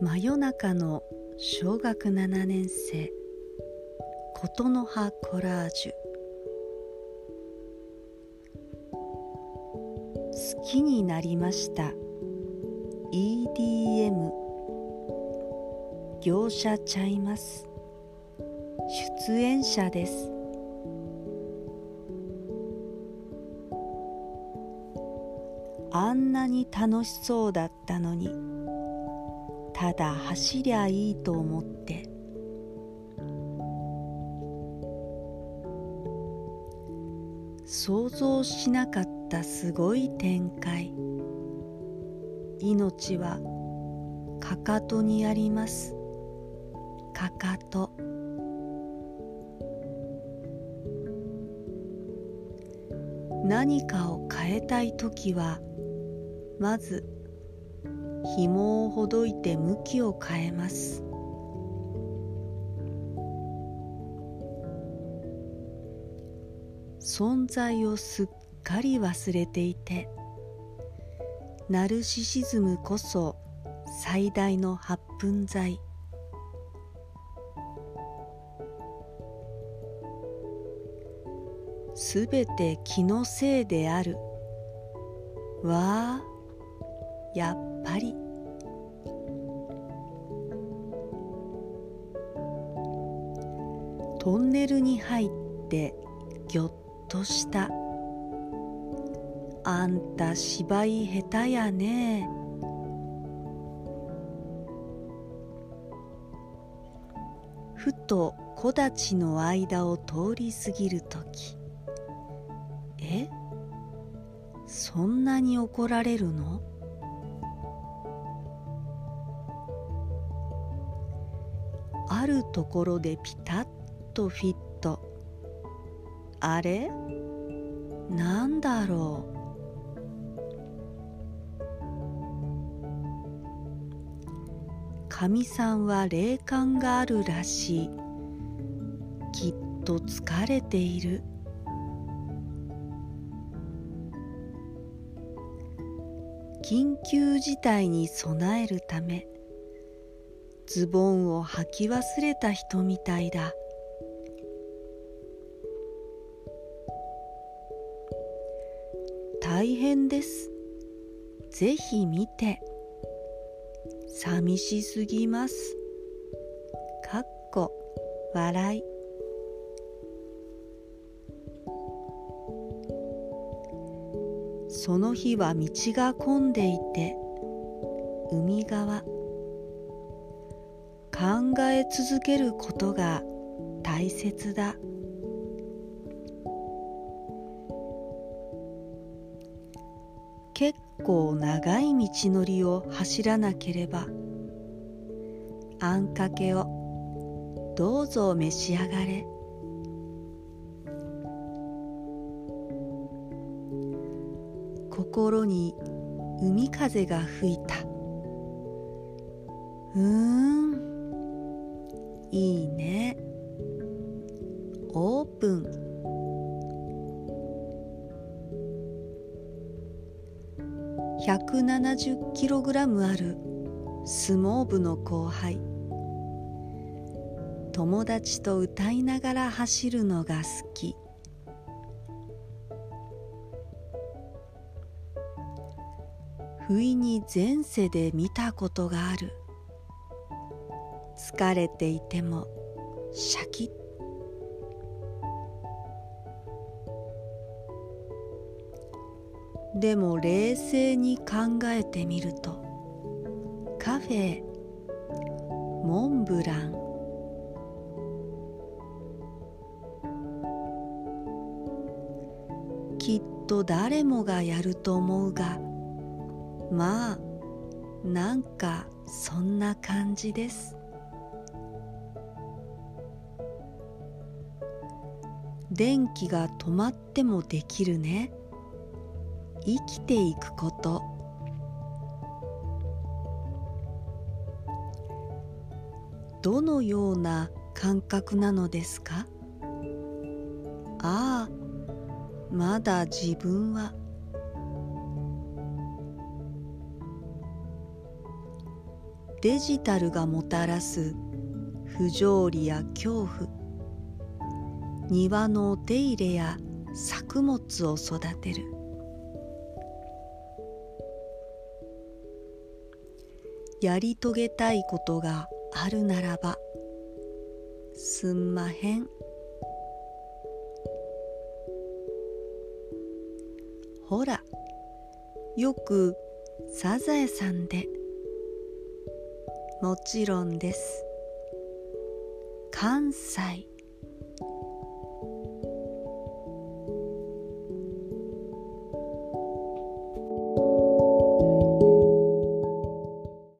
真夜中の小学7年生琴の葉コラージュ。好きになりました。EDM 業者ちゃいます。出演者です。あんなに楽しそうだったのに。ただ走りゃいいと思って。想像しなかったすごい展開。命はかかとにあります。かかと。何かを変えたい時はまず紐をほどいて向きを変えます。存在をすっかり忘れていてナルシシズムこそ最大の発奮剤。すべて気のせいである。わあやっぱり。トンネルに入ってぎょっとした。あんた芝居下手やね。ふと木立の間を通り過ぎるときえ？そんなに怒られるの？あるところでピタッとフィット。あれ？なんだろう？かみさんは霊感があるらしい。きっと疲れている。緊急事態に備えるため。ズボンを履き忘れた人みたいだ。大変です。ぜひ見て。寂しすぎます。かっこ笑い。その日は道が混んでいて海側。考え続けることが大切だ。結構長い道のりを走らなければあんかけをどうぞ召し上がれ。心に海風が吹いた。うーん。いいね。オープン。170キログラムある相撲部の後輩。友達と歌いながら走るのが好き。不意に前世で見たことがある。疲れていてもシャキッ。でも冷静に考えてみるとカフェモンブラン。きっと誰もがやると思うがまあなんかそんな感じです。電気が止まってもできるね。生きていくこと。どのような感覚なのですか？ああまだ自分は。デジタルがもたらす不条理や恐怖。庭のお手入れや作物を育てる。やり遂げたいことがあるならばすんまへん。ほらよくサザエさんでもちろんです。関西。